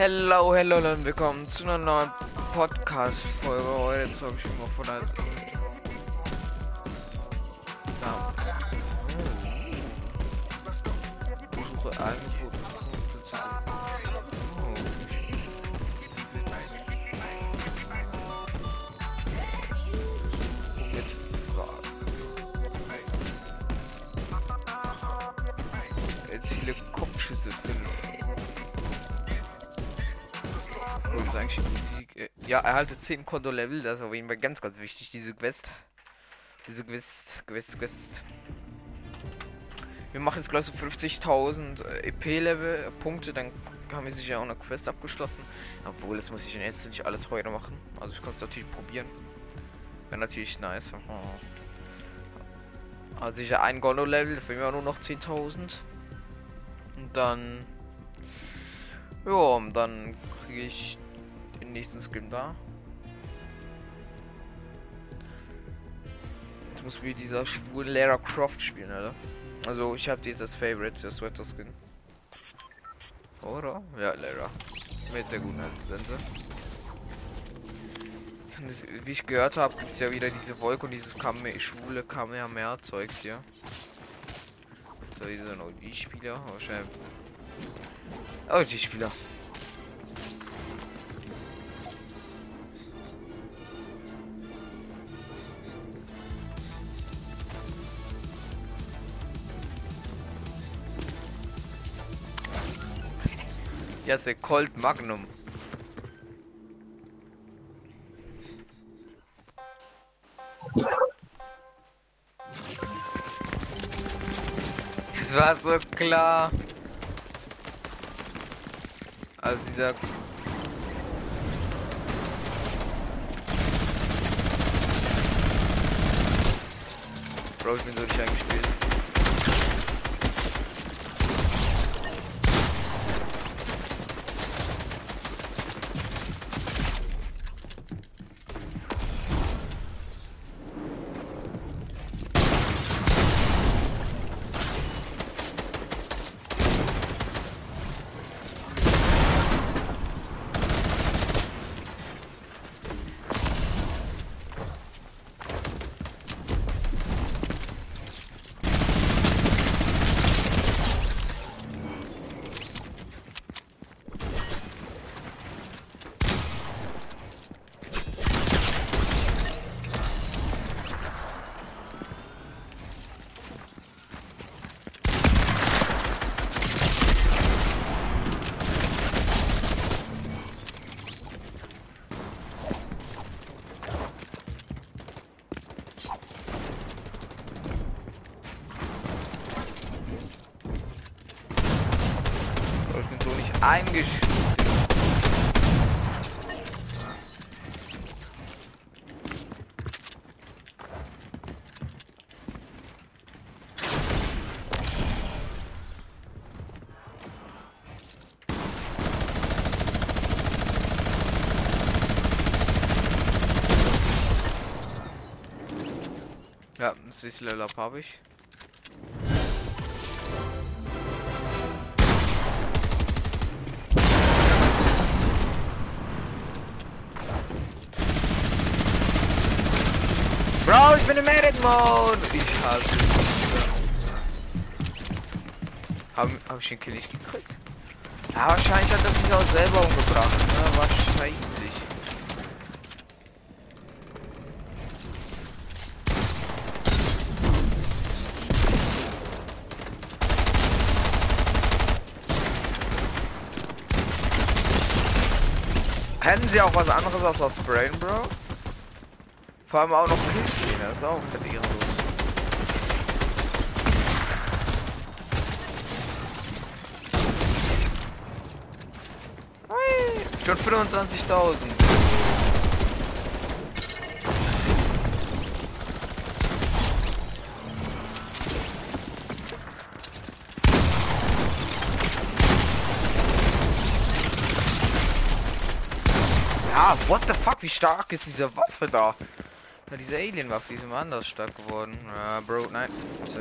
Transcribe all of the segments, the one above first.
Hello, hello und willkommen zu einer neuen Podcast-Folge. Heute zeige ich mal von der. Erhalte 10 Konto-Level, das ist auf jeden Fall ganz, ganz wichtig, diese Quest. Diese Quest, Quest, Quest. Wir machen jetzt gleich so 50.000 äh, EP-Level, Punkte, dann haben wir sicher auch eine Quest abgeschlossen. Obwohl, das muss ich jetzt nicht alles heute machen. Also ich kann es natürlich probieren. Wäre natürlich nice. Also sicher ein Gondo-Level, wir auch nur noch 10.000. Und dann... Ja, und dann kriege ich den nächsten Scrim da. Jetzt muss wie dieser schwule Lara Croft spielen, oder? Also ich habe dieses Favorite, das Sweater Skin. Oder? Ja, Lara. Mit der guten Sense. Wie ich gehört habe, gibt es ja wieder diese Wolke und dieses Kame schwule Kamehameha-Zeugs hier. So, diese OG-Spieler, wahrscheinlich. OG-Spieler. Ja, ist der Colt Magnum. Das war so klar. Also dieser Bro, ich bin so nicht eingespielt. Bro, ich bin so nicht eingespielt. Ja, das ist Level Up habe ich. Bro, ich bin im Edit Mode. Ich hasse. Hab, hab ich den Kill nicht gekriegt? Ja, wahrscheinlich hat er sich auch selber umgebracht. Ne? Wahrscheinlich. Kennen Sie auch was anderes als das Brain, Bro? Vor allem auch noch Kisten, das ist auch. Ui, Schon 25.000. Ja, what the fuck, wie stark ist diese Waffe da? Ja, diese Alien-Waffe, die ist immer anders stark geworden. Ja, Bro, nein, ist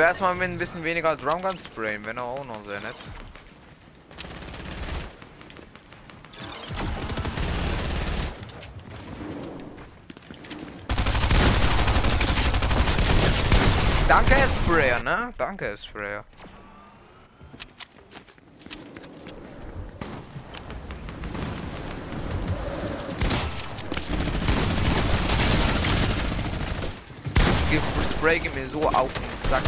werden erstmal mit ein bisschen weniger Drumgun sprayen, wenn auch noch sehr nett. Danke, Sprayer, ne? Danke, Sprayer. Spray geht mir so auf den Sack.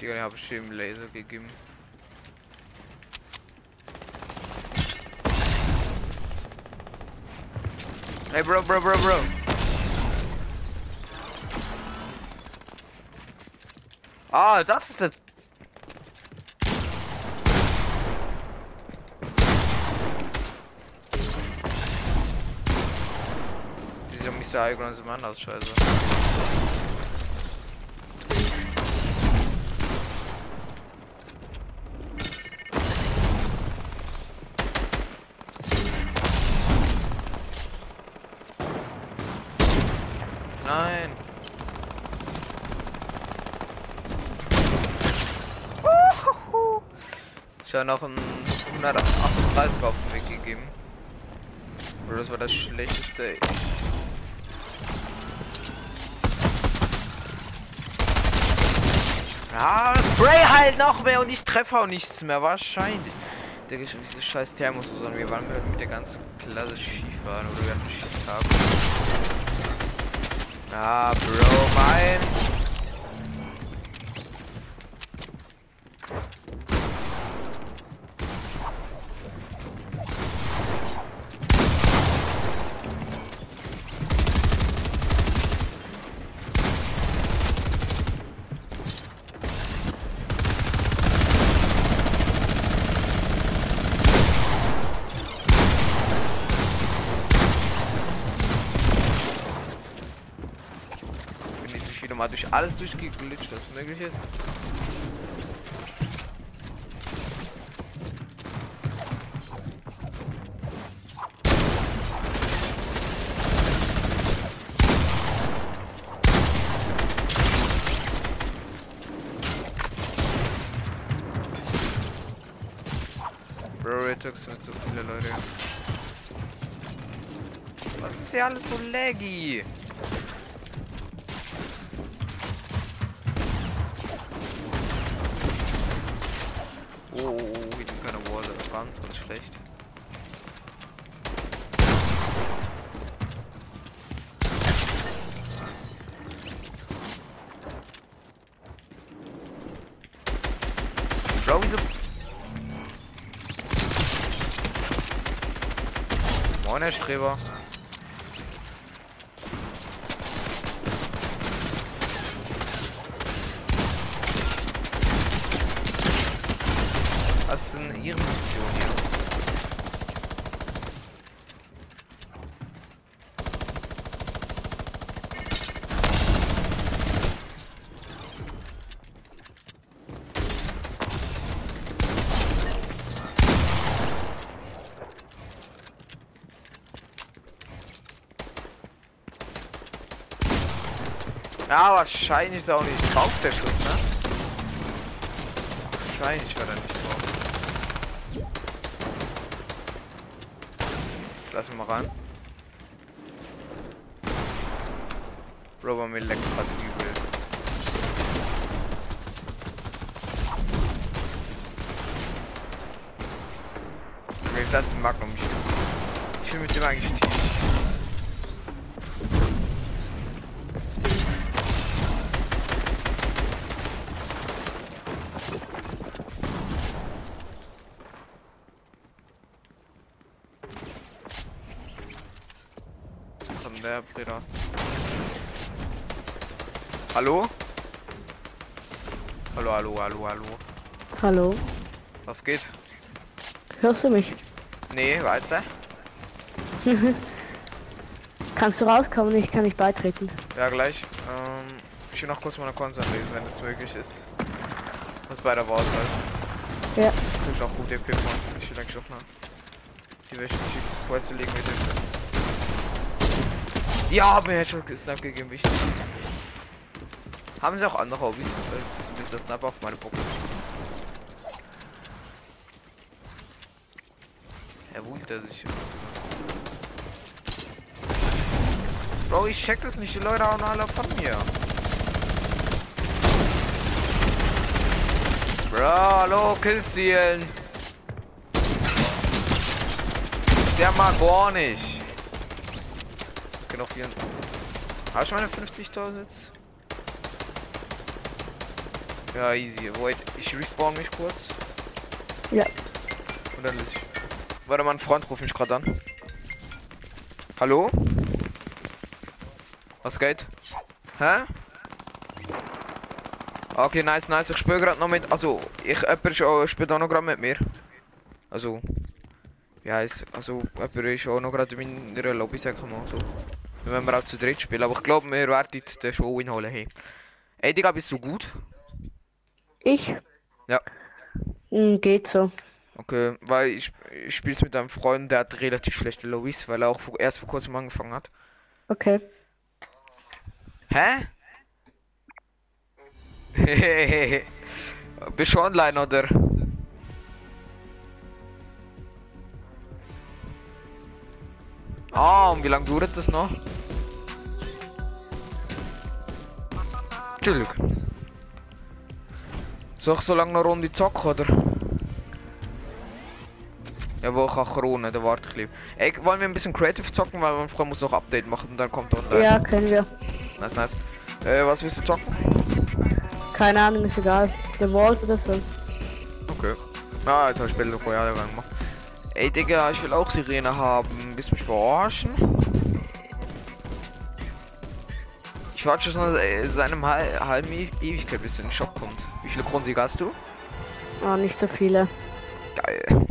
Digga, den habe ich dem Laser gegeben. Hey, bro, bro, bro, bro. Ah, das ist jetzt. Mr. Icon ist Mann aus Scheiße. Nein. Habe noch einen 138 auf den Weg gegeben. Oder das war das schlechteste. Ja, Spray halt noch mehr und ich treffe auch nichts mehr. Wahrscheinlich. Der diese scheiß Thermos, sondern wir waren mit der ganzen Klasse Skifahren oder wir hatten Skitag. Ah, Bro, mein. mal durch alles durchgeglitscht, was möglich ist. Bro, Retox mit so viele Leute. Was ist hier alles so laggy? ganz, ganz schlecht. Bro, wieso... Moin, Herr Streber. ihre Mission hier. Ja, wahrscheinlich ist er auch nicht drauf, der Schuss, ne? Wahrscheinlich war er nicht drauf. Lass ihn mal rein. Bro, mir leckt gerade übel. Okay, das ist ein Magnum. Ich will mit dem eigentlich tief. Breda. Hallo? Hallo, hallo, hallo, hallo. Hallo. Was geht? Hörst du mich? Nee, weißt du? Kannst du rauskommen? Ich kann nicht beitreten. Ja, gleich. Ähm, ich will noch kurz meine Konzern lesen, wenn es möglich ist. Was bei der Wahl halt. Ja. Gibt auch gute Equipment. Ich will eigentlich auch noch die welche die Quest legen mit dem. Ja, hab mir schon Snap gegeben, wichtig. Haben sie auch andere Hobbys als mit der Snap auf meine Box? Er wühlt er sich. Bro, ich check das nicht, die Leute hauen alle von mir. Bro, hallo, Killzielen. Der mag gar nicht. Noch vier. Hast du meine 50.000 jetzt? Ja, easy. Wait, ich respawn mich kurz. Ja. Und dann löse ich. Warte, mein Freund ruft mich gerade an. Hallo? Was geht? Hä? Okay, nice, nice. Ich spiele gerade noch mit. Also, ich jemand spielt auch noch gerade mit mir. Also, wie heißt Also, jemand ist auch noch gerade in meiner Lobby, sag ich mal so. Wenn wir auch zu dritt spielen. Aber ich glaube, wir werden den Show inholen. Hey. Ey, Digga, bist du gut? Ich? Ja. Hm, geht so. Okay, weil ich, ich spiele mit einem Freund, der hat relativ schlechte Lobbys, weil er auch erst vor kurzem angefangen hat. Okay. Hä? Bist du online oder? Ah, und wie lange dauert das noch? Entschuldigung. Soll ich so lange eine Runde zocken, oder? Ja, wo ich kann Krone, da warte ich lieber. Ey, wollen wir ein bisschen Creative zocken, weil Freund muss noch Update machen und dann kommt er. Ja, können wir. Nice, nice. Äh, was willst du zocken? Keine Ahnung, ist egal. The Vault oder so. Okay. Ah, jetzt habe ich Battle Royale gemacht. Ey, Digga, ich will auch Sirene haben. Willst du mich verarschen? Ich warte schon äh, seit einem hal halben E- Ewigkeit, bis du in den Shop kommt. Wie viele Kronsiege hast du? Oh, nicht so viele. Geil.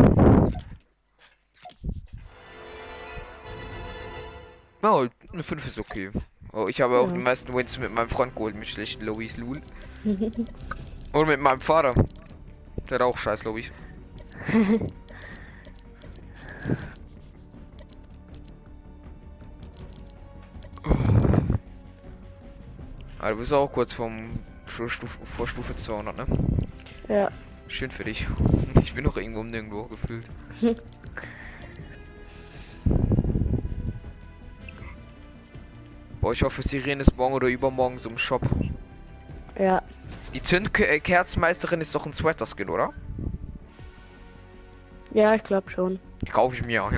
Oh, eine 5 ist okay. Oh, ich habe auch Ja. die meisten Wins mit meinem Freund geholt, mit schlechten Lois Lul. Und mit meinem Vater. Der hat auch scheiß Lois. Aber du bist auch kurz vom vor Stufe, vor Stufe 200, ne? Ja. Schön für dich. Ich bin noch irgendwo um nirgendwo gefühlt. Boah, ich hoffe, Sirene ist morgen oder übermorgen so im Shop. Ja. Die Zündkerzmeisterin ist doch ein Sweater-Skin, oder? Ja, ich glaube schon. Die kaufe ich mir.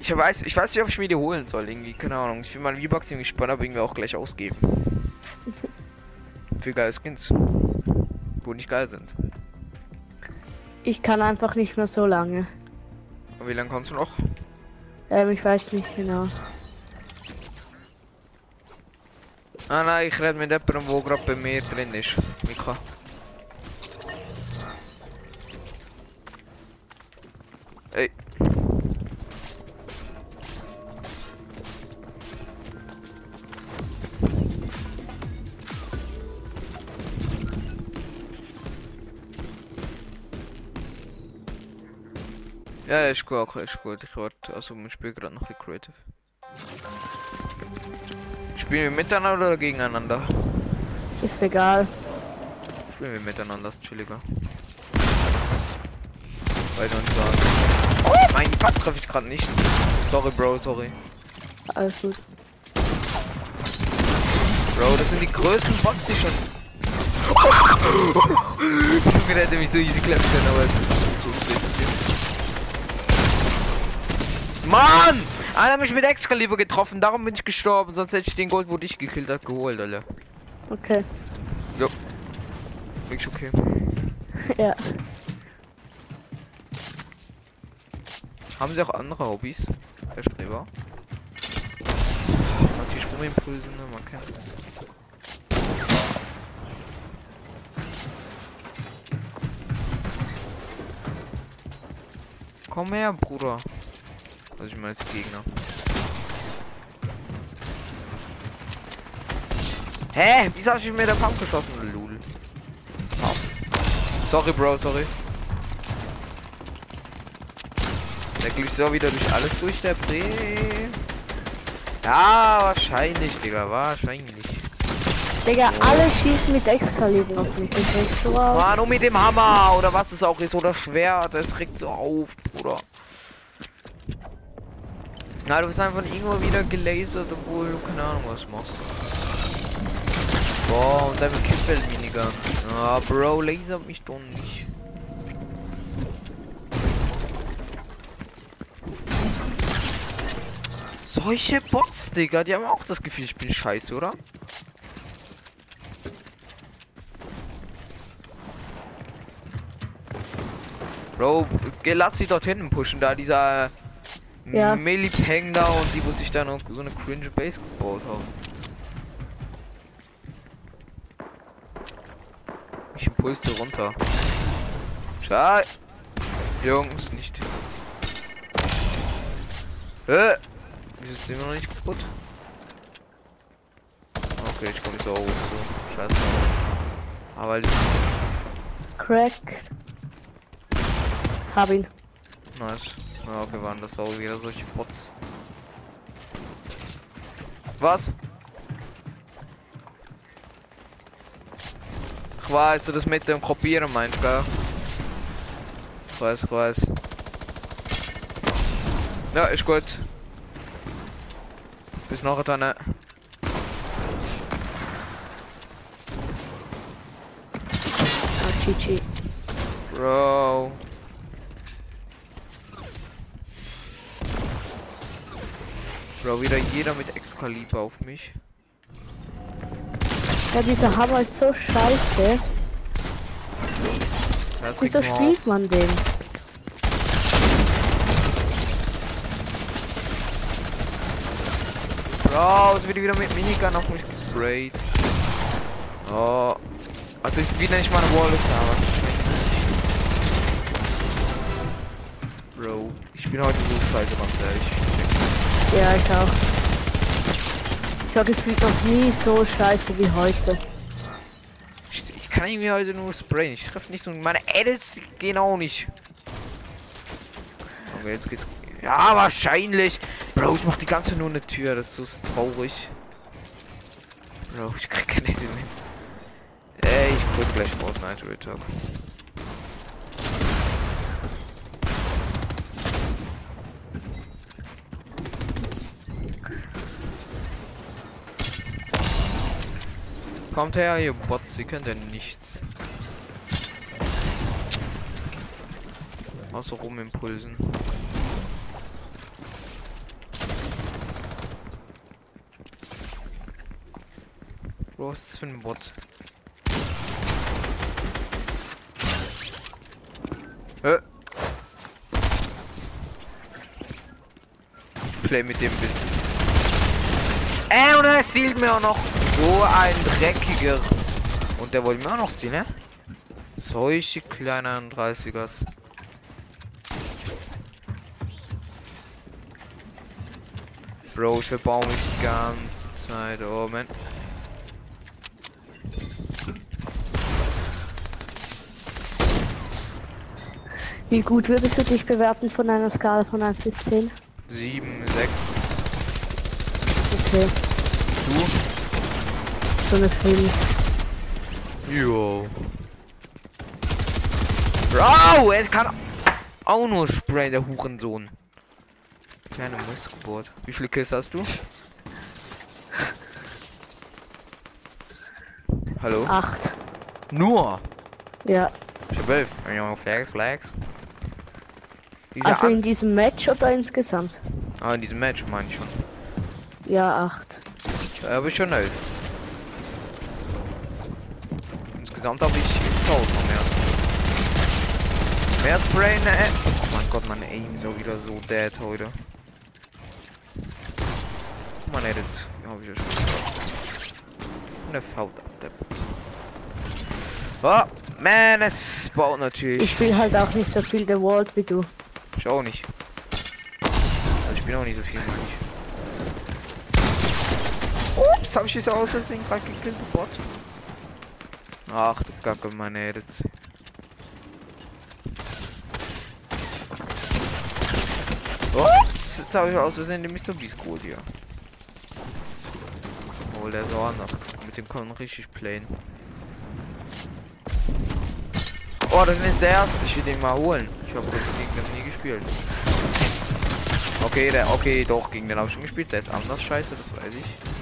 Ich weiß, ich weiß nicht, ob ich mir die holen soll. Irgendwie, keine Ahnung. Ich will meine V-Bucks irgendwie spannend, aber irgendwie auch gleich ausgeben. Für geile Skins. Wo nicht geil sind. Ich kann einfach nicht mehr so lange. Und wie lange kannst du noch? Ähm, ich weiß nicht genau. Ah nein, ich rede mit jemandem, wo gerade bei mir drin ist. Mika. Gut, okay, ist gut. Ich warte, also wir spielen gerade noch ein bisschen Creative. Spielen wir miteinander oder gegeneinander? Ist egal. Spielen wir miteinander, ist chilliger. Beide uns sagen. Oh mein Gott, treffe ich gerade nicht. Sorry, Bro, sorry. Alles gut. Bro, das sind die größten Bots, die schon. Junge, der hätte mich so easy klemmen können, aber es ist Mann! Einer hat mich mit Excalibur getroffen, darum bin ich gestorben, sonst hätte ich den Gold, wo dich gekillt hat, geholt, Alter. Okay. Wirklich okay. Ja. Haben sie auch andere Hobbys? Herr Streber? Natürlich Rumimpulse, ne? Man kennt es. Komm her, Bruder. Also ich meine als Gegner. Hä? Wieso hab ich mir der Pump geschossen? Lul. Sorry, Bro, sorry. Der glüht so wieder durch alles durch, der Bre. Ja, wahrscheinlich, Digga, wahrscheinlich. Digga, alle schießen mit Exkaliber auf mich. Das so. Mann, und mit dem Hammer oder was es auch ist oder Schwert, das regt so auf, Na, du bist einfach irgendwo wieder gelasert, obwohl du keine Ahnung was machst. Boah, und dein Kippel weniger. Ah, Bro, lasert mich doch nicht. Solche Bots, Digga, die haben auch das Gefühl, ich bin scheiße, oder? Bro, lass sie dort hinten pushen, da dieser Ja. Millipeng da und die, wo sich da noch so eine cringe Base gebaut haben. Ich impulse runter. Schei. Jungs, nicht. Hä? Wieso ist immer noch nicht kaputt? Okay, ich komme nicht so hoch. So. Scheiße. Aber Crack. Hab ihn. Nice. Ja, okay, waren das auch wieder solche Bots. Was? Ich weiß, du das mit dem Kopieren meinst, gell? Ich weiß, ich weiß. Ja, ist gut. Bis nachher dann. Ah. Bro. Bro, wieder jeder mit Excalibur auf mich. Ja, dieser Hammer ist so scheiße. Das Wieso spielt man den? Bro, es wird wieder mit Minigun auf mich gesprayt. Oh. Also ist wieder nicht meine Wall aber Bro, ich bin heute so scheiße, ganz ehrlich. Ja, ich auch. Ich war gefühlt noch nie so scheiße wie heute. Ich, ich kann irgendwie heute nur sprayen. Ich treffe nicht so. Meine Edits gehen auch nicht. Okay, jetzt geht's. Ja, wahrscheinlich. Bro, ich mach die ganze nur eine Tür. Das ist so traurig. Bro, ich krieg keine Edit mehr. Ey, ich quit gleich Fortnite Real Kommt her, ihr Bots, sie können denn nichts. Außer Rumimpulsen. Bro, was ist das für ein Bot? Hä? Play mit dem bisschen. Äh, und er stiehlt mir auch noch so ein dreckiger. Und der wollte mir auch noch stehlen, ne? Solche kleinen 30ers. Bro, ich verbaue mich die ganze Zeit. Oh man. Wie gut würdest du dich bewerten von einer Skala von 1 bis 10? 7, 6. Okay, Du? Eine 5. Jo. Bro, er kann auch nur sprayen, der Hurensohn. Kleine Missgeburt. Wie viele Kills hast du? Hallo? 8. Nur? Ja. Ich hab elf. Flags, Flags. Diese Also in diesem Match oder insgesamt? ah, in diesem Match meine ich schon. Ja, 8. Da habe ich schon elf. Insgesamt habe ich 1000 noch mehr. Mehr Sprayen, äh. Oh mein Gott, meine Aim ist auch wieder so dead heute. Man hätte jetzt. Habe ich ja schon gesagt. Eine Faut abdeppt. Oh, man, es baut natürlich. Ich spiele halt auch nicht so viel The Vault wie du. Ich auch nicht. Also ich bin auch nicht so viel. Ups, hab ich jetzt aus Versehen gerade gekillt, Bot. Ach, du Kacke, meine Edits. Ups, jetzt habe ich aus Versehen den Mr. Geholt hier. Oh, der ist auch anders. Mit dem kann man richtig playen. Oh, das ist der erste. Ich will den mal holen. Ich habe den nie gespielt. Okay, der, okay, doch, gegen den habe ich schon gespielt. Der ist anders scheiße, das weiß ich.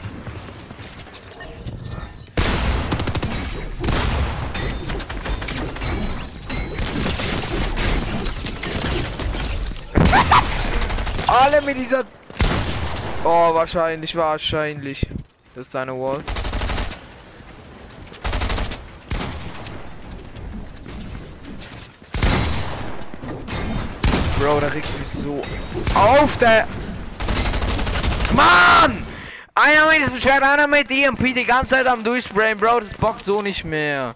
Alle mit dieser... Oh, wahrscheinlich, wahrscheinlich. Das ist seine Wall. Bro, da regt mich so auf der... Mann! Einer mit diesem Schwert, einer mit EMP die ganze Zeit am durchsprayen, Bro, das bockt so nicht mehr.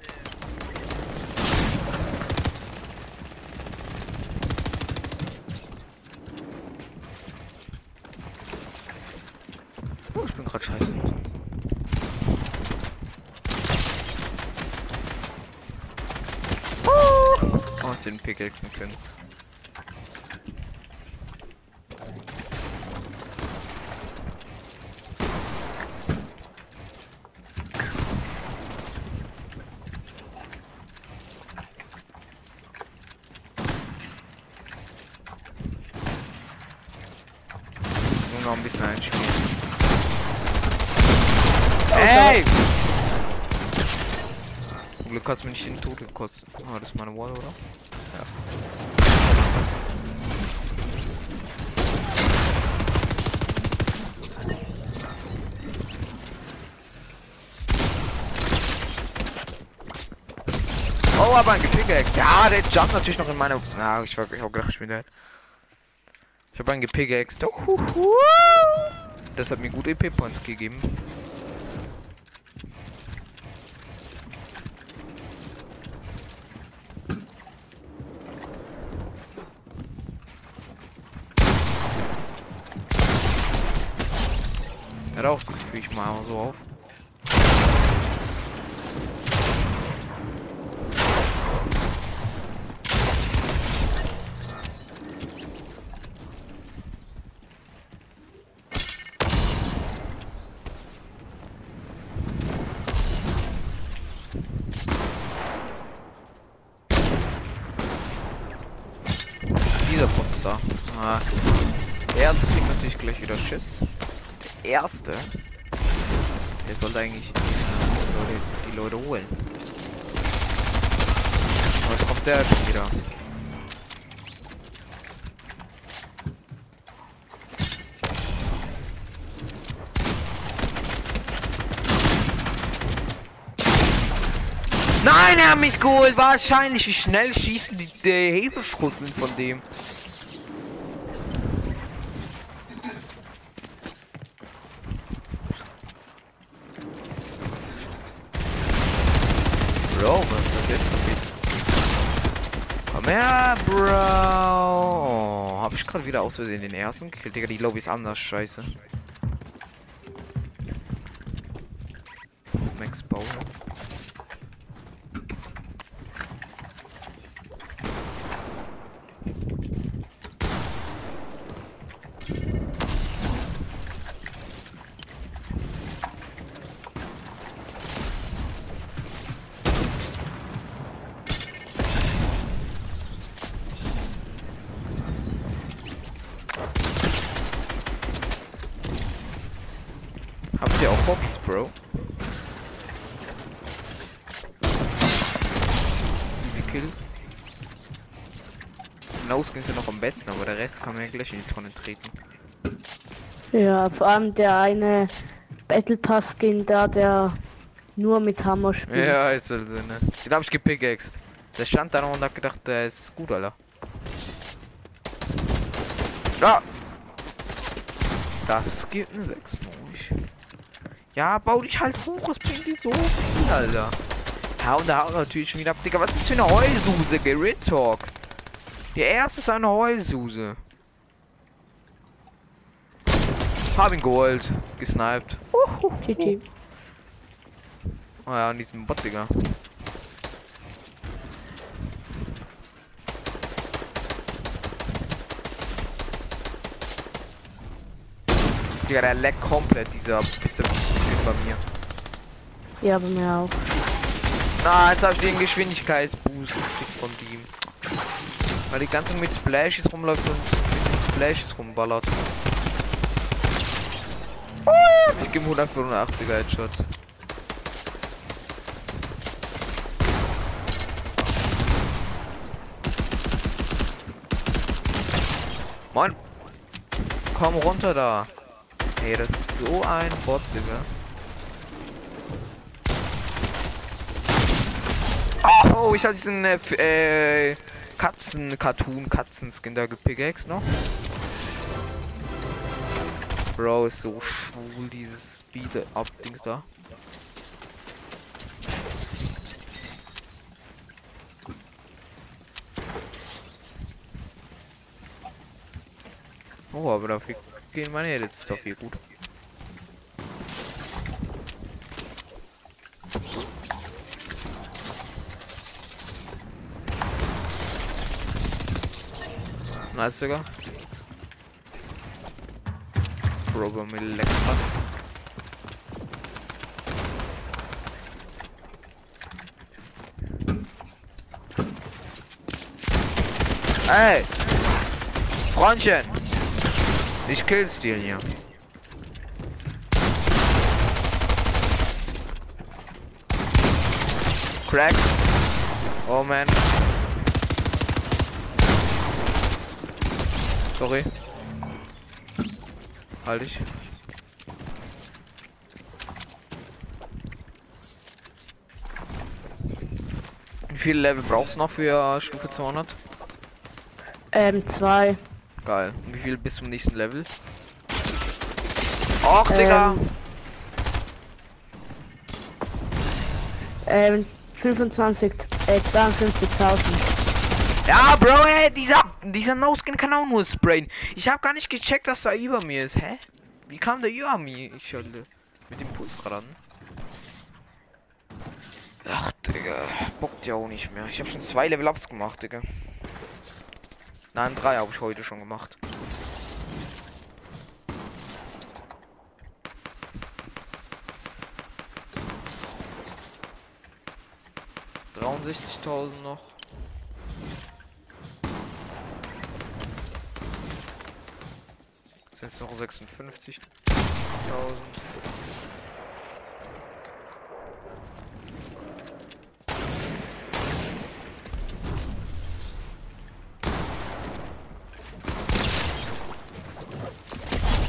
Oh, ich bin gerade scheiße. Oh, den Pickaxen können. Nur noch ein bisschen einspielen. Ey! Zum Glück hast du mir nicht den Tod gekostet. Ah, das ist meine Wall, oder? Ja. Oh, aber ein Gepickaxe. Ja, der jumpt natürlich noch in meine. Na, ich war ich hab gedacht, ich bin dead. Ich habe einen Gepickaxe. Das hat mir gute EP-Points gegeben. Er Gefühl, ich mal so auf. Erste. Der sollte eigentlich äh, die Leute, die Leute holen. Aber jetzt kommt der schon wieder. Nein, er hat mich geholt. Wahrscheinlich, wie schnell schießen die, die Hebelschruten von dem. Bro, was ist das jetzt? Komm her, Bro. Oh, hab ich gerade wieder aus Versehen den ersten gekillt. Digga, die Lobby ist anders scheiße. Max Bauer. Habt ihr auch Hobbys, Bro? Easy Kill. No-Skins sind noch am besten, aber der Rest kann man ja gleich in die Tonne treten. Ja, vor allem der eine Battle Pass Skin da, der nur mit Hammer spielt. Ja, ist so, ne? Den hab ich gepickaxed. Der stand da noch und hat gedacht, der ist gut, Alter. Ja! Das gibt eine 6, ich. Ja, bau dich halt hoch, es bringt die so viel, Alter. Ja, und da er natürlich schon wieder ab, Digga, was ist für eine Heususe, Gerrit Talk? Der erste ist eine Heulsuse. Hab ihn geholt. Gesniped. GG. Oh ja, an diesem Bot, Digga. Digga, der leckt komplett, dieser Piste bei mir. Ja, bei mir auch. Na, jetzt habe ich den Geschwindigkeitsboost gekriegt von ihm. Weil die ganze Zeit mit Splashes rumläuft und mit Splashes rumballert. Ich gebe 185er Headshot. Moin. Komm runter da. Ey, das ist so ein Bot, Digga. Oh, ich hatte diesen äh, äh, Katzen-Cartoon, Katzen-Skin da gepickaxe noch. Bro, ist so schwul, dieses Speed-Up-Dings da. Oh, aber dafür gehen meine Edits dafür gut. Nice, mir leckt was. Ey! Freundchen! Ich kill's dir hier. Crack. Oh man. Sorry. Halt ich. Wie viele Level brauchst du noch für Stufe 200? Ähm, zwei. Geil. Und wie viel bis zum nächsten Level? Och, Digga! Ähm, ähm, 25, äh, 52.000. Ja, Bro, ey, dieser, dieser No-Skin kann auch nur sprayen. Ich habe gar nicht gecheckt, dass er über mir ist. Hä? Wie kam der über mir? Ich hatte mit dem Puls ran. Ach, Digga. Bockt ja auch nicht mehr. Ich habe schon zwei Level-Ups gemacht, Digga. Nein, drei habe ich heute schon gemacht. Dreiundsechzigtausend noch. Jetzt noch 56.000.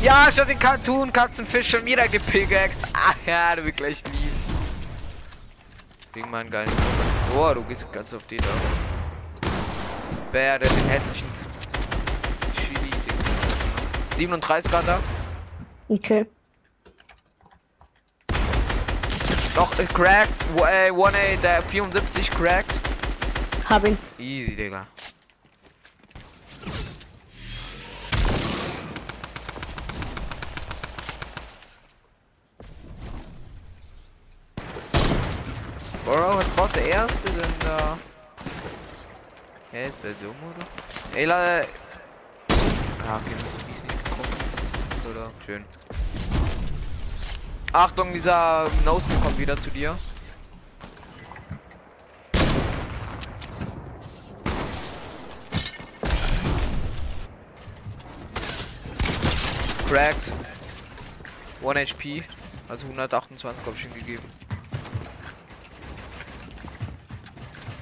Ja, ich hab den Cartoon Katzenfisch schon wieder gepickaxt. Ach ja, du wirst gleich lieben. Wegen meinen geilen. Oh, du gehst ganz auf den da. Bär, der den hässlichen. 37 Grad da. Okay. Doch, äh, cracked. Äh, 1A, der 74 cracked. Hab ihn. Easy, Digga. Bro, was braucht der Erste denn da? Hä, ist der dumm oder? Ey, Leute. Ah, okay, das ist. Oder? Schön. Achtung, dieser Nose kommt wieder zu dir. Cracked. 1 HP. Also 128 habe ich ihm gegeben.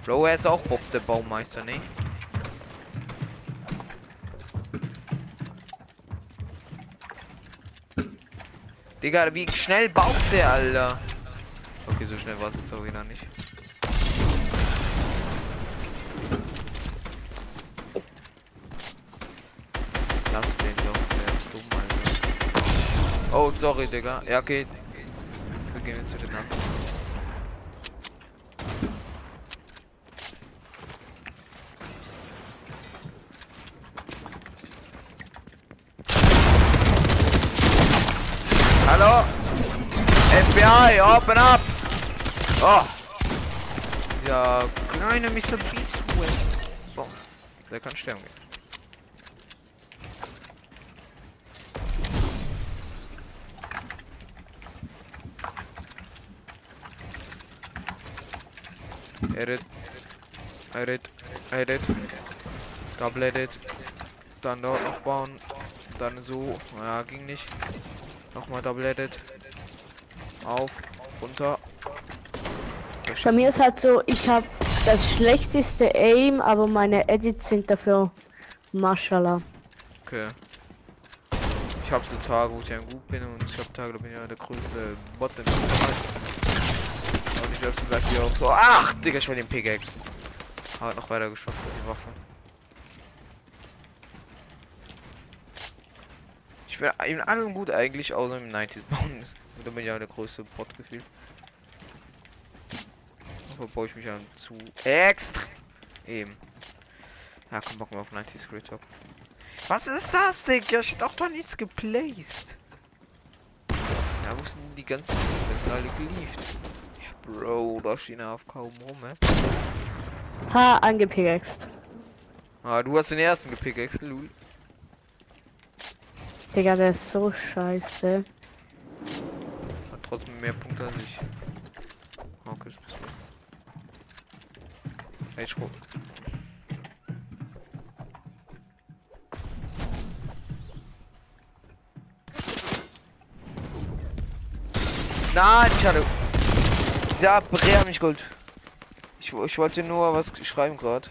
Bro, er ist auch Bob der Baumeister, ne? Digga, wie schnell baut der, Alter? Okay, so schnell war es jetzt auch wieder nicht. Lass den doch, der ist dumm, Alter. Oh, sorry, Digga. Ja, okay. Wir gehen jetzt zu den anderen. Hallo? FBI, open up! Oh! Dieser kleine Mr. Beast So, der kann sterben gehen. Edit. Edit. Edit. Double Edit. Dann dort noch bauen. Dann so. Ja, ging nicht. Nochmal Double Edit. Auf. Runter. Bei mir ist halt so, ich habe das schlechteste Aim, aber meine Edits sind dafür Mashallah. Okay. Ich habe so Tage, wo ich ein gut bin und ich habe Tage, da bin ich ja der größte Bot im Und ich läuft gleich hier auf so. Ach, Digga, ich will den Pickaxe. Hat noch weiter geschafft mit die Waffe. Ich bin in allem gut eigentlich, außer im 90s bauen. Da bin ich ja der größte Bot gefühlt. Aber baue ich mich an zu extra. Eben. Ja, komm, bocken wir auf 90s Grid Top. Was ist das, Digga? Ich hab doch doch nichts geplaced. Ja, wo sind die ganzen sind alle geliefert? Ja, Bro, da stehen auf kaum rum, ey. Ha, angepickaxt. Ah, du hast den ersten gepickaxt, Lul. Digga, der ist so scheiße. Hat trotzdem mehr Punkte als ich. Okay, das bist du. Ich Nein, ich hatte. Dieser Bre hat mich geholt. Ich, ich wollte nur was schreiben gerade.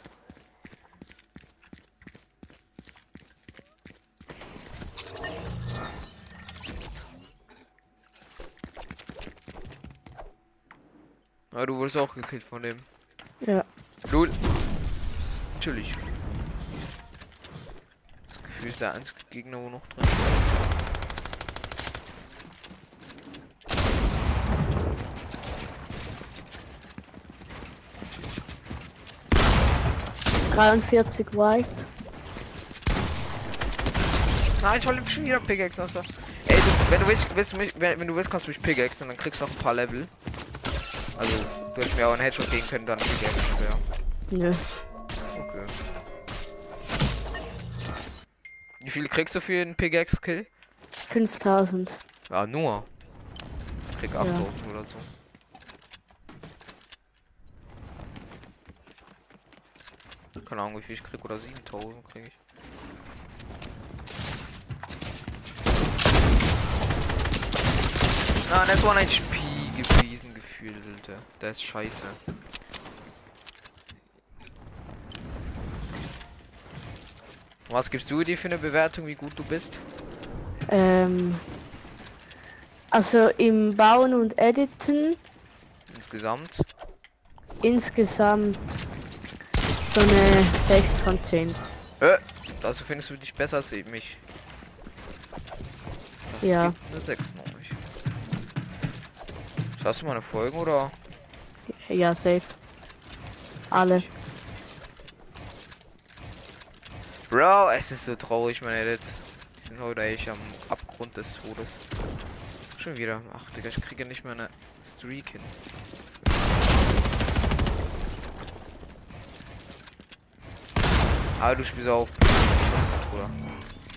Ah, du wurdest auch gekillt von dem. Ja. Lul. Natürlich. Das Gefühl ist der einzige Gegner wo noch drin. Dreiundvierzig White. Nein, ich wollte schon wieder Pickaxe aus der. Ey, du, wenn du willst, willst mich, wenn, wenn, du willst, kannst du mich Pickaxe und dann kriegst du noch ein paar Level. Also, du hättest mir auch einen Headshot geben können, dann Pickaxe, ja. Nö. Okay. Wie viel kriegst du für einen Pickaxe-Kill? 5000. Ja, nur. Ich krieg 8000 ja. oder so. Keine Ahnung, wie viel ich krieg oder 7000 krieg ich. Na, das war ein Spiel gewesen gefühlt, Alter. Der ist scheiße. Was gibst du dir für eine Bewertung, wie gut du bist? Ähm, also im Bauen und Editen. Insgesamt? Insgesamt so eine 6 von 10. Äh, also findest du dich besser als mich? Das ja. Eine 6 noch nicht. Hast du mal eine Folge oder? Ja, safe. Alle. Bro, es ist so traurig, meine Edits. Die sind heute echt am Abgrund des Todes. Schon wieder. Ach, Digga, ich kriege nicht mehr eine Streak hin. Aber du spielst auch. Oder?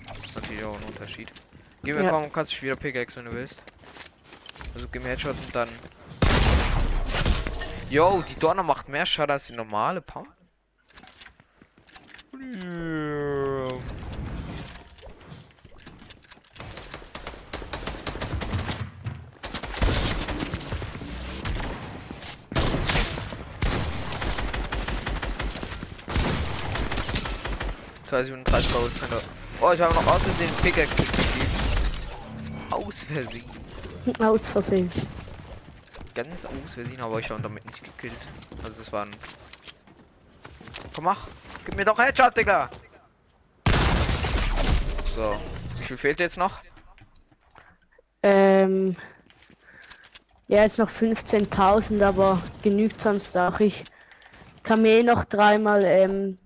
Das ist natürlich auch ein Unterschied. Geh mir ja. komm, kannst du wieder Pickaxe, wenn du willst. Also gib mir Headshot und dann. Yo, die Donner macht mehr Schaden als die normale Pump. Zwei Minuten 30 Oh, ich habe noch aus Versehen Pickaxe gespielt. Aus Versehen. Aus Versehen. Ganz aus Versehen, aber ich habe damit nicht gekillt. Also es waren. Komm mach! Gib mir doch Headshot, Digga! So. Wie viel fehlt jetzt noch? Ähm. Ja, jetzt noch 15.000, aber genügt sonst auch. Ich kann mir eh noch dreimal ähm,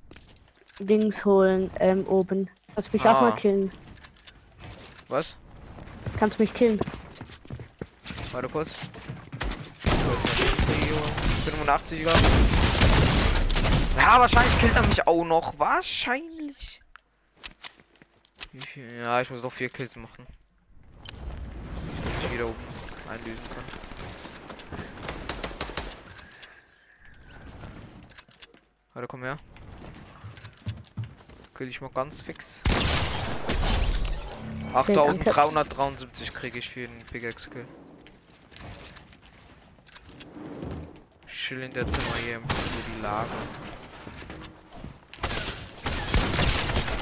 Dings holen ähm, oben. Kannst mich ah. auch mal killen. Was? Kannst mich killen. Warte kurz. 85er. Ja, wahrscheinlich killt er mich auch noch. Wahrscheinlich. Ja, ich muss noch vier Kills machen. Damit ich wieder oben einlösen kann. Warte, komm her. Kill ich mal ganz fix. 8373 kriege ich für den Pickaxe Kill. Chill in der Zimmer hier im die Lage.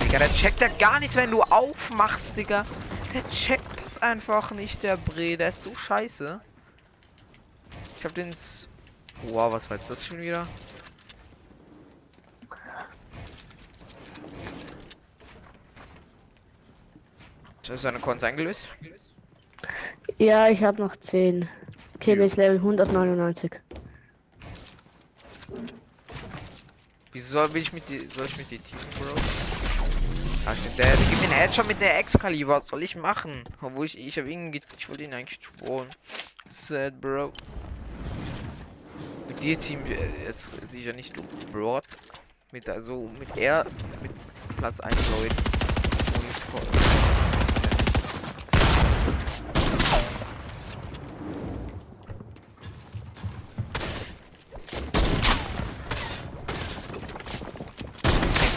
Digga, der checkt ja gar nichts, wenn du aufmachst, Digga. Der checkt das einfach nicht, der Bre. Der ist so scheiße. Ich hab den... Wow, was war jetzt das schon wieder? Seine Coins eingelöst? Ja, ich habe noch 10. Okay, Ja. bis Level 199. Wieso soll, will ich mit die, soll ich mit die Team, Bro? Stimmt, der, der gibt den Headshot mit der Excalibur. Was soll ich machen? Obwohl ich, ich habe ihn, ich wollte ihn eigentlich sporen. Sad, Bro. Mit dir Team, jetzt sicher nicht du, Bro. Mit, also, mit er, mit Platz 1 Leuten. Und,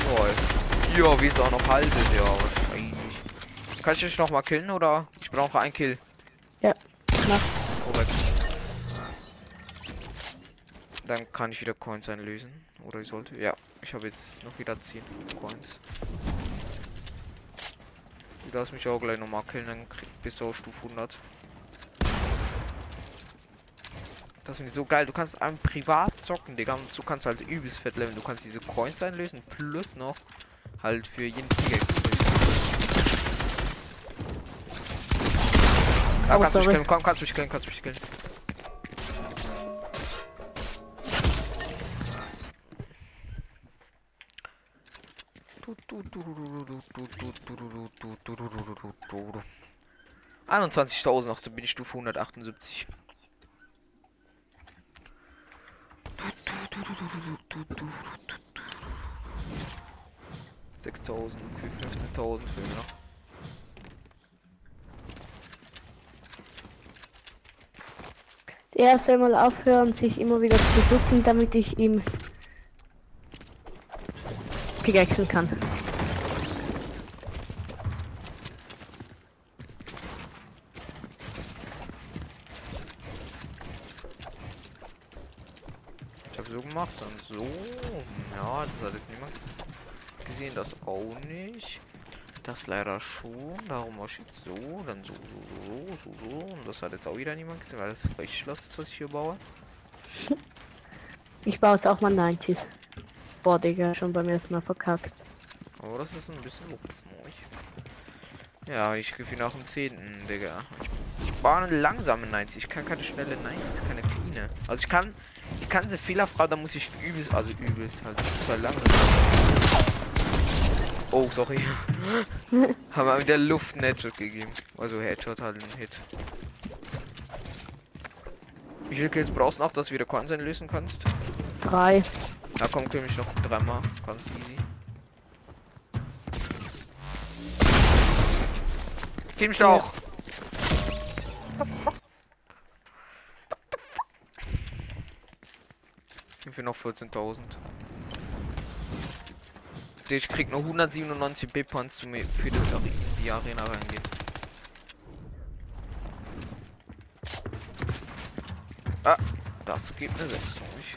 Toll. Ja, wie es auch noch haltet, ja, wahrscheinlich. Kann ich dich noch mal killen oder? Ich brauche ein Kill. Ja, mach. Korrekt. Dann kann ich wieder Coins einlösen. Oder ich sollte. Ja, ich habe jetzt noch wieder 10 Coins. Du darfst mich auch gleich nochmal killen, dann bist du auf Stufe 100. Das finde ich so geil. Du kannst einem privat zocken, Digga. Und du kannst halt übelst fett leveln. Du kannst diese Coins einlösen. Plus noch halt für jeden Tiger. Ja, Oh, kannst mich sorry. killen, komm, kannst mich killen, kannst mich killen. Einundzwanzigtausend noch, bin ich Stufe 178. Sechstausend, okay, 15.000 fehlen noch. Er soll mal aufhören, sich immer wieder zu ducken, damit ich ihm pickaxen kann. Ich habe so gemacht, dann so. Ja, das hat jetzt niemand gesehen, das nicht. Das leider schon, darum mach ich jetzt so, dann so, so, so, so, so. Und das hat jetzt auch wieder niemand gesehen, weil das Schloss, ist, was ich hier baue. Ich baue es auch mal 90s. Boah, Digga, schon beim ersten Mal verkackt. Aber das ist ein bisschen ups neu. Ja, ich ihn nach dem 10. Digga. Ich, ich baue eine langsame 90. Ich kann keine schnelle 90, keine cleane. Also ich kann, ich kann sie fehlerfrei, da muss ich übelst, also übelst halt, zwei langsam. Oh, sorry. Haben wir wieder Luft einen Headshot gegeben. Also Headshot halt einen Hit. Wie viele Kills brauchst du noch, dass du wieder Coins einlösen kannst? Drei. Na komm, kill mich noch dreimal. Ganz easy. Kill mich Ja. doch! Sind wir noch 14.000. Ich krieg noch 197 B-Points zu mir für das in die Arena reingehen. Ah, das gibt eine 6 durch.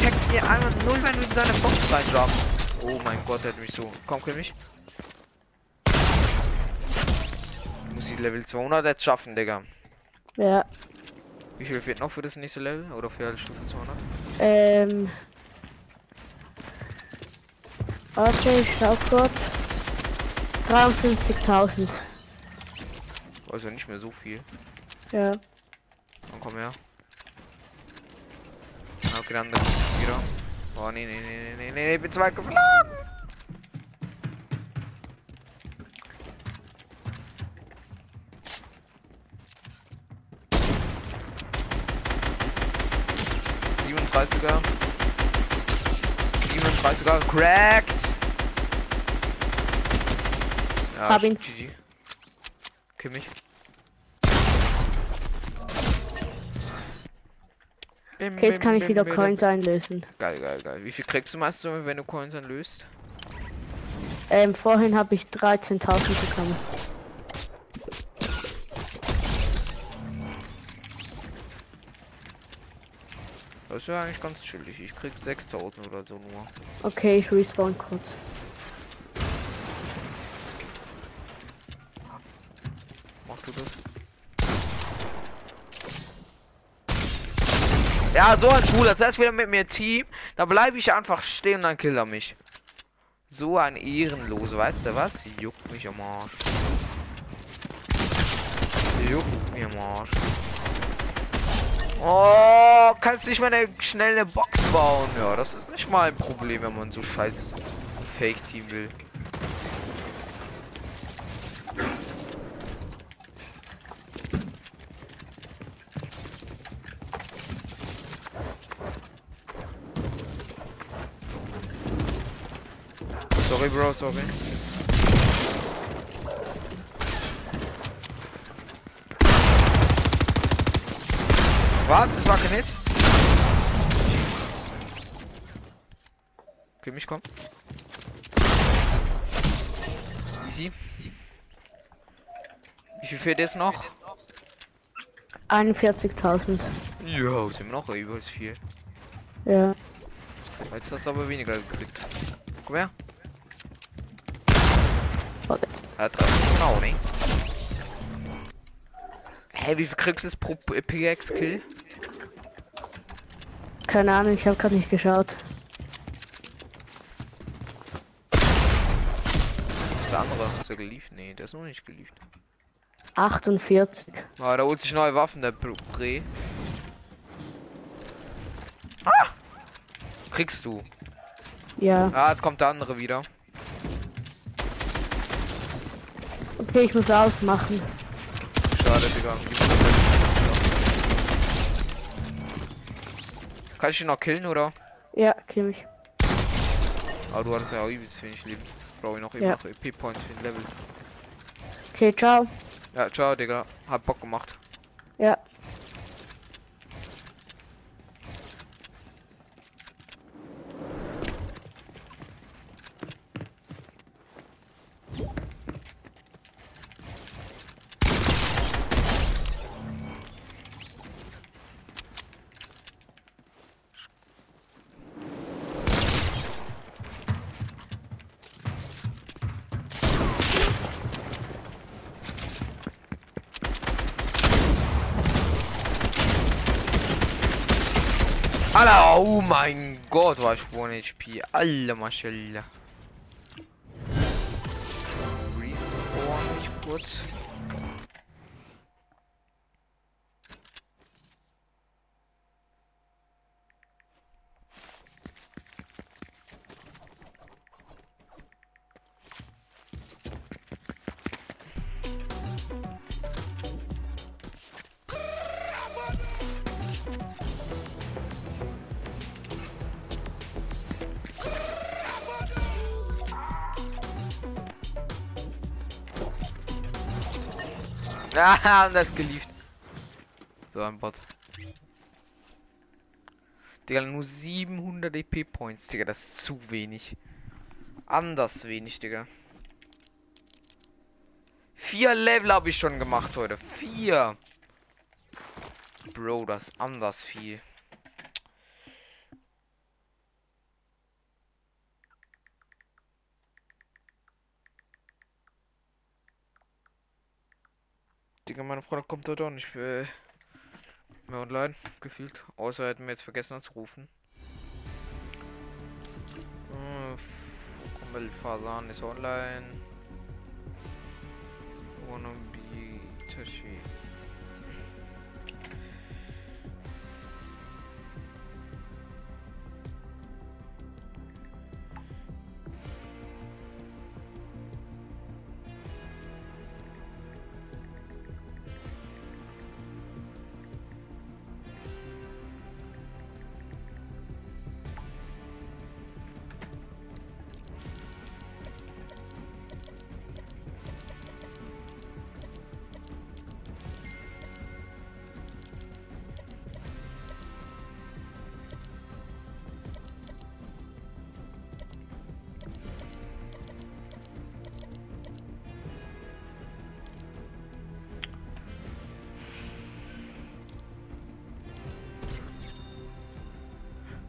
Checkt dir einmal null, wenn du in seine Box reinjumpst. Oh mein Gott, der hat mich so. Komm, kill mich. Muss ich Level 200 jetzt schaffen, Digga. Ja. Wie viel fehlt noch für das nächste Level? Oder für Stufe 200? Ähm. Okay, ich schau kurz. 53.000. Also nicht mehr so viel. Ja. Dann komm her. Okay, dann wieder. Oh nee, nee, nee, nee, nee, nee, bin zu weit geflogen. Sogar. 37er Cracked. Ja, Hab ihn. GG. Kill mich. Okay, jetzt kann ich wieder Coins einlösen. Geil, geil, geil. Wie viel kriegst du meist du, wenn du Coins einlöst? Ähm, vorhin habe ich 13.000 bekommen. Das ist ja eigentlich ganz chillig. Ich krieg 6000 oder so nur. Okay, ich respawn kurz. Du das? Ja, so ein Schwuler. Zuerst wieder mit mir Team. Da bleibe ich einfach stehen und dann killt er mich. So ein Ehrenlose. Weißt du was? Juckt mich am Arsch. Juckt mir am Arsch. Oh, kannst nicht mal eine schnelle Box bauen. Ja, das ist nicht mal ein Problem, wenn man so scheiß Fake-Team will. Bro, sorry. Was? Das war kein Hit? Okay, mich kommt. Easy. Wie viel fehlt jetzt noch? 41.000. Ja, sind wir noch über viel. Ja. Jetzt hast du aber weniger gekriegt. Komm her. Okay. Er drei genau, ne? Hä, wie viel kriegst du pro PX-Kill? Keine Ahnung, ich habe gerade nicht geschaut. Der andere ist er geliefert? Nee, der ist noch nicht geliefert. 48. Ah, da holt sich neue Waffen, der Br- Bre. Ah! Kriegst du. Ja. Ah, jetzt kommt der andere wieder. Okay, ich muss ausmachen. Schade, Digga. Kann ich ihn noch killen, oder? Ja, kill mich. Aber du hattest ja auch übelst wenig Leben. Brauche ich noch immer Ja. noch EP-Points für den Level. Okay, ciao. Ja, ciao, Digga. Hat Bock gemacht. Ja. Alter, oh mein Gott, war ich 1 HP. Und das geliebt. So ein Bot. Digga, nur 700 EP Points, Digga, das ist zu wenig. Anders wenig, Digga. Vier Level habe ich schon gemacht heute. Vier. Bro, das anders viel. Digga, meine Freundin kommt heute auch nicht äh, mehr online, gefühlt. Außer hätten wir jetzt vergessen anzurufen. Äh, Kumpel Fasan ist online. Wanna be Tashi.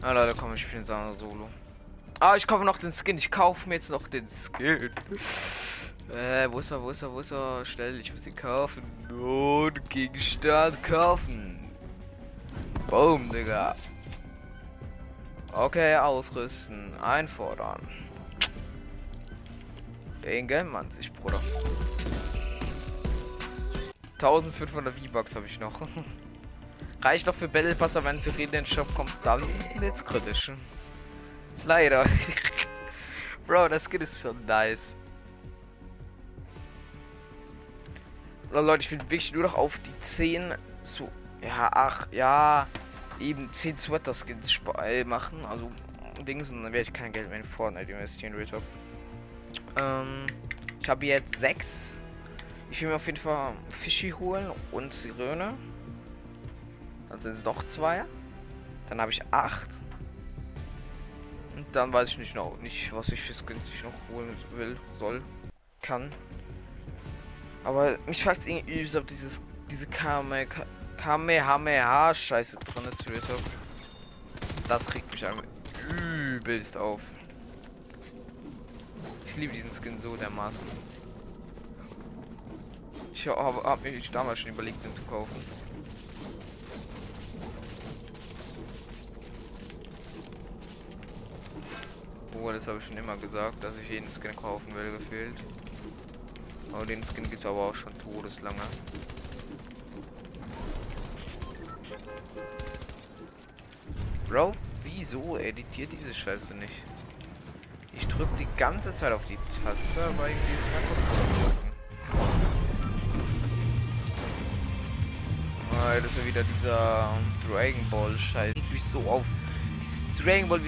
Ah, Leute, komm, ich spiele Sana Solo. Ah, ich kaufe noch den Skin. Ich kaufe mir jetzt noch den Skin. Äh, wo ist er, wo ist er, wo ist er? Schnell, ich muss ihn kaufen. Nun, Gegenstand kaufen. Boom, Digga. Okay, ausrüsten. Einfordern. Den gönnt man sich, Bruder. 1500 V-Bucks habe ich noch. Reicht noch für Battle Pass, aber wenn sie reden den Shop kommt, dann wird's kritisch. Leider. Bro, das Skin ist schon nice. Leute, ich will wirklich nur noch auf die 10 zu. Ja, ach, ja. Eben 10 Sweater-Skins äh, machen. Also Dings und dann werde ich kein Geld mehr in Fortnite investieren, Real Ähm, ich habe jetzt 6. Ich will mir auf jeden Fall Fischi holen und Sirene. Dann sind es noch zwei. Dann habe ich acht. Und dann weiß ich nicht noch nicht, was ich fürs günstig noch holen will, soll, kann. Aber mich fragt es irgendwie, ob dieses diese Kamehameha Scheiße drin ist, Das kriegt mich einfach übelst auf. Ich liebe diesen Skin so dermaßen. Ich habe hab mir damals schon überlegt, den zu kaufen. Oh, das habe ich schon immer gesagt, dass ich jeden Skin kaufen will, gefehlt. Aber den Skin gibt es aber auch schon todeslange. Bro, wieso editiert diese Scheiße nicht? Ich drücke die ganze Zeit auf die Taste, weil ich dieses Controller Ah, das ist wieder dieser Dragon Ball Scheiß. Ich mich so auf Dragon Ball,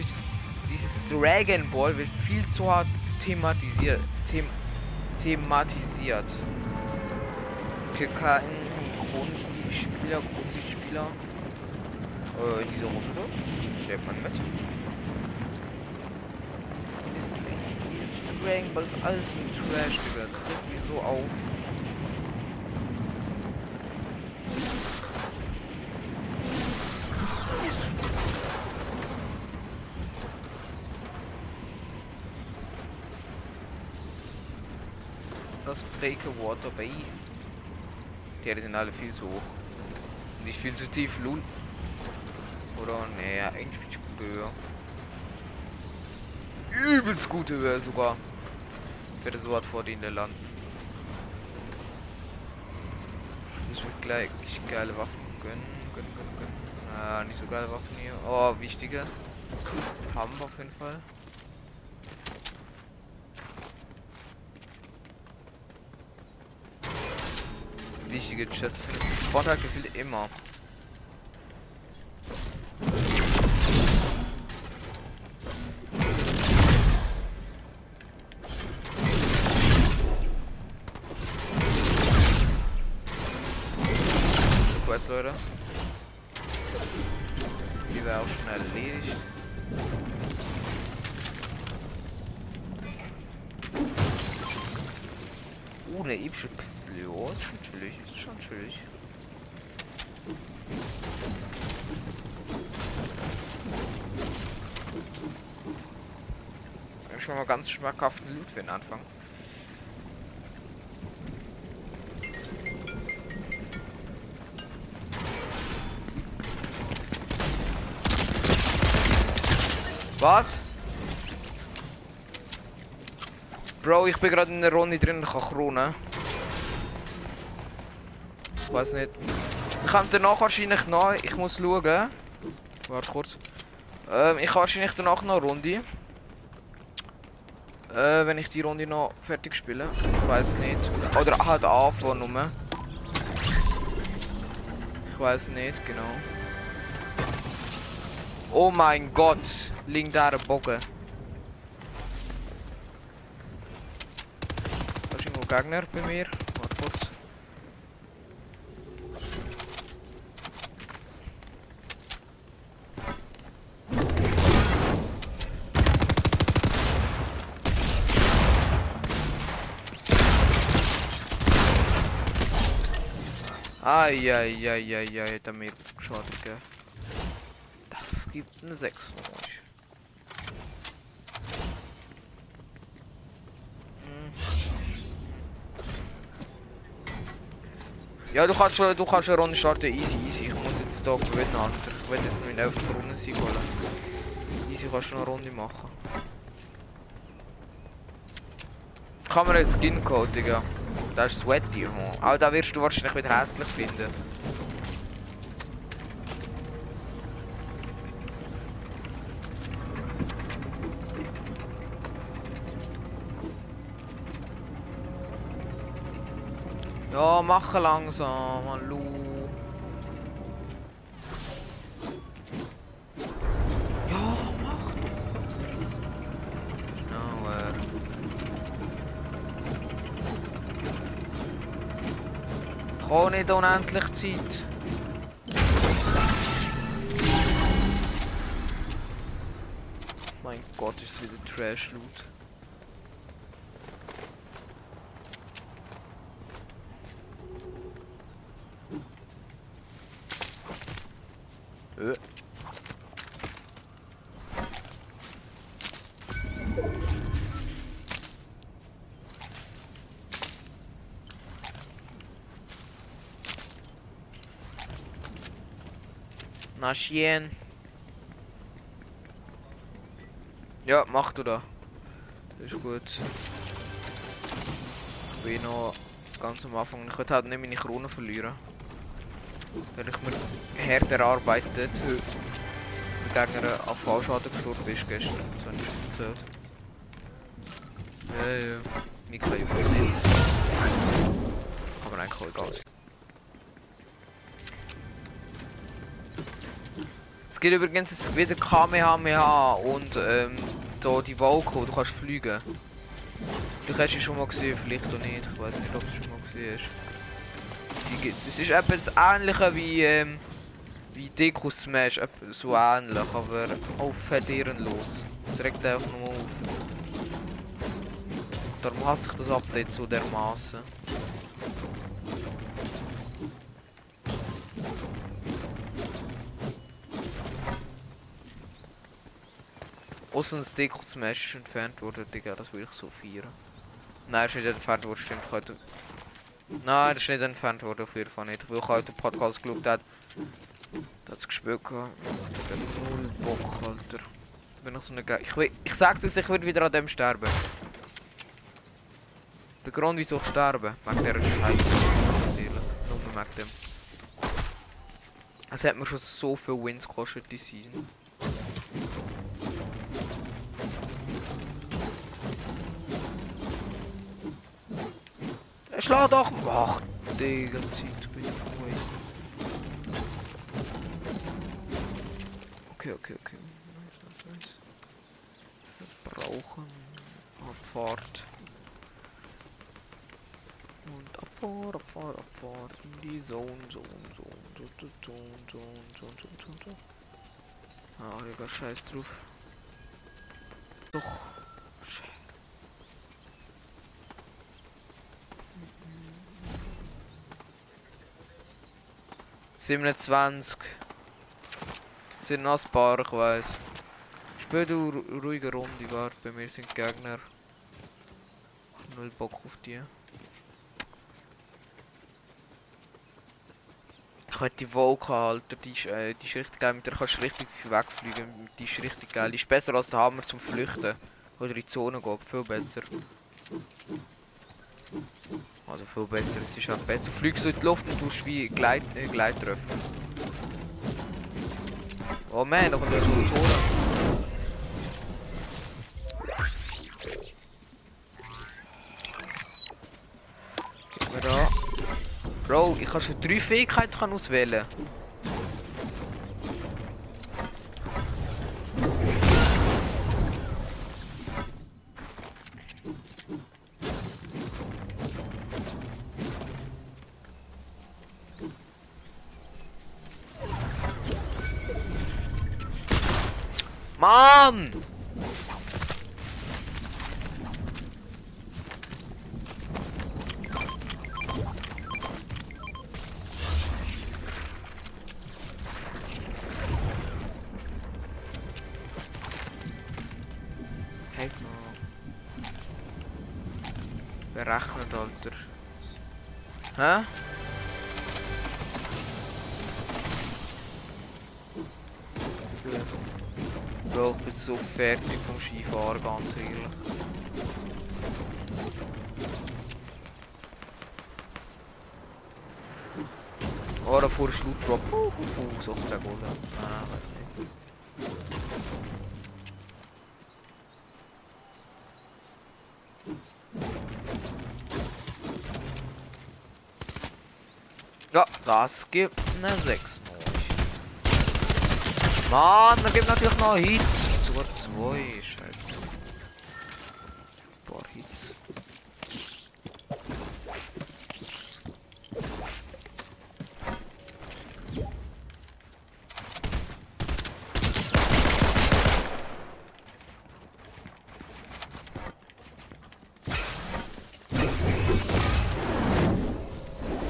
dieses Dragon Ball wird viel zu hart thematisiert. Them thematisiert. PK in Grundsiegspieler, Grundsiegspieler. Äh, in dieser Runde. Stellt man mit. Dieses Dragon Ball ist alles ein Trash, Digga. Das regt mich so auf. Das Breakwater Bay. Die sind alle viel zu hoch. Nicht viel zu tief, Lul. Oder? Nee, eigentlich gute Höhe. Übelst gute Höhe sogar. Ich werde so hart vor denen der landen. Ich will gleich geile Waffen gönnen. gönnen, gönnen, gönnen. Ah, nicht so geile Waffen hier. Oh, wichtige. Haben wir auf jeden Fall. Wichtige Chest. Vorteil gefällt immer. Ganz schmackhaften Loot für den Anfang. Was? Bro, ich bin gerade in der Runde drin, ich kann kronen. Ich weiß nicht. Ich kann danach wahrscheinlich noch. Ich muss schauen. Warte kurz. Ähm, ich kann wahrscheinlich danach noch eine Runde. Äh, wenn ich die Runde noch fertig spiele. Ich weiß nicht. Oder halt anfangen nur. Ich weiß nicht, genau. Oh mein Gott, liegt da ein Bogen. Gegner bei mir. Warte kurz. Er mir geschaut, gell. Das gibt eine 6 hm. Ja, du kannst du kannst eine Runde starten, easy, easy. Ich muss jetzt hier gewinnen, Alter. Ich will jetzt mit 11 Runden Sieg holen. Easy kannst du eine Runde machen. Kann man einen Skin Code, Digga. Das ist Sweaty, hm. Aber da wirst du wahrscheinlich wieder hässlich finden. Ja, machen langsam, hallo. Nicht unendlich Zeit. Mein Gott, ist wieder Trash-Loot. Äh. Na schön. Ja, mach du da. Das ist gut. Ich bin noch ganz am Anfang. Ich will halt nicht meine Krone verlieren. Wenn ich mir hart erarbeitet mit Gegner an Fallschaden gestorben bist gestern. Das habe ich erzählt. Ja, ja. Mika juckt nicht. Aber eigentlich auch egal. Gibt übrigens jetzt wieder Kamehameha und ähm, da die Wolke, wo du kannst fliegen. Du hast sie schon mal gesehen, vielleicht auch nicht. Ich weiß nicht, ob du schon mal gesehen hast. Das ist etwas ähnliches wie ähm, wie Deku Smash, etwa so ähnlich, aber auf ehrenlos. Das regt einfach nur auf. Darum hasse ich das Update so dermaßen. Außer das Deku Smash ist entfernt worden, Digga, das will ich so feiern. Nein, ist nicht entfernt worden, stimmt ich heute. Nein, das ist nicht entfernt worden, auf jeden Fall nicht. Weil ich heute Podcast geschaut habe, das hat gespielt gehabt. Ich hab null Bock, Alter. Ich bin noch so eine Ge ich, will, ich sag dir, ich würde wieder an dem sterben. Der Grund, wieso ich sterbe, wegen dieser Scheiße. Nur wegen dem. Es hat mir schon so viel Wins gekostet, die Season. Schlägt doch. Ach, Digga, Zeit bin ich ruhig. Okay, okay, okay. Wir brauchen Abfahrt. Und Abfahrt, Abfahrt, Abfahrt. In die Zone, Zone, Zone, Zone, Zone, Zone, Zone, Zone, Zone, Zone. Ah, Digga, scheiß drauf. Doch. Scheiße. 27. Sind noch ein paar, ich weiss. Spiel du ru- ruhige Runde, warte, bei mir sind Gegner. Null Bock auf die. Ich will die Wolke halten, die ist, äh, die ist richtig geil, mit der kannst du richtig wegfliegen, die ist richtig geil. Die ist besser als der Hammer zum Flüchten. Oder in die Zone geht, viel besser. Also viel besser, es ist halt besser. Du fliegst in die Luft und tust wie Gleit, äh, Gleittreffer. Oh man, da kommt ja so Zone. Gib mir da. Bro, ich kann schon drei Fähigkeiten auswählen. Bro, ich bin so fertig vom Skifahren, ganz ehrlich. Oh, da vor Schlut drop. Uh, uh, uh, so der Golden. Ah, weiß nicht. Ja, das gibt eine 6 noch. Mann, da gibt natürlich noch Hits. Sogar zwei, scheiße. Ein paar Hits.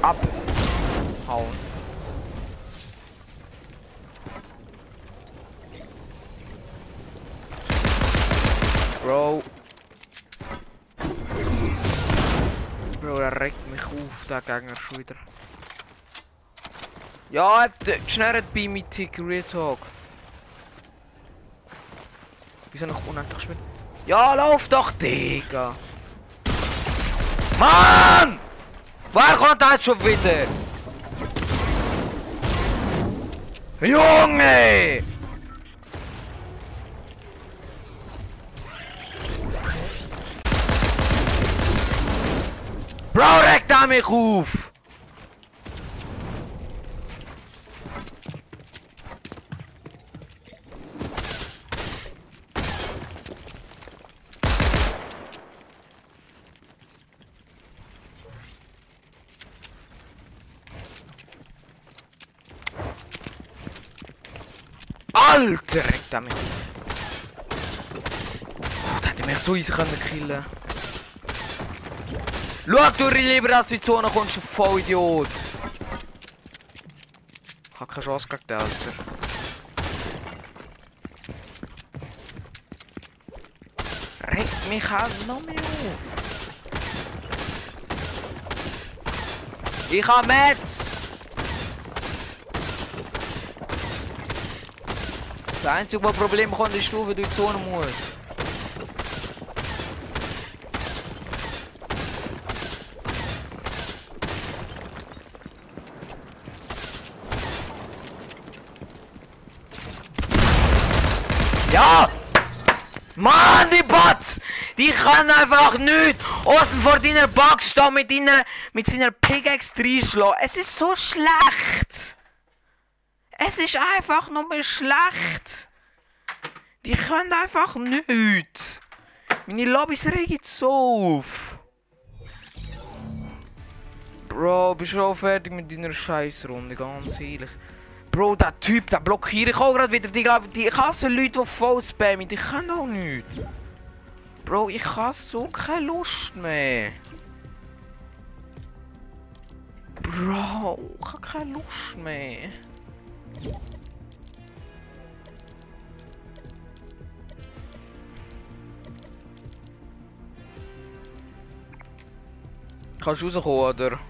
Abhauen. Bro. Bro, er regt Gegner schon wieder. Ja, geschnurrt bei mir Tick Real Talk. Wieso noch unendlich schnell? Ja, lauf doch, Digga! Mann! Wer kommt das schon wieder? Junge! Bro, regt er mich auf! Alter, regt er mich auf. Oh, der hätte mich so easy können killen Schau du lieber, du in die Zone kommst, du Vollidiot! Ich hab keine Chance gegen den, Alter. Regt mich auch noch mehr auf. Ich hab Metz! Das einzige Problem kommt, ist du, wenn du in die Zone musst. Ja! Mann, die Bots! Können einfach nichts! Außen vor deiner Box stehen mit deiner, mit seiner Pickaxe reinschlagen. Es ist so schlecht! Es ist einfach nur schlecht! Die können einfach nichts! Meine Lobbys regen so auf! Bro, bist du auch fertig mit deiner Scheißrunde, ganz ehrlich. Bro, der Typ, der blockiert ich auch gerade wieder. Die, die, hasse Leute, die voll spammen. Die können auch nichts. Bro, ich habe so keine Lust mehr. Bro, ich habe keine Lust mehr. Kannst du rauskommen, oder?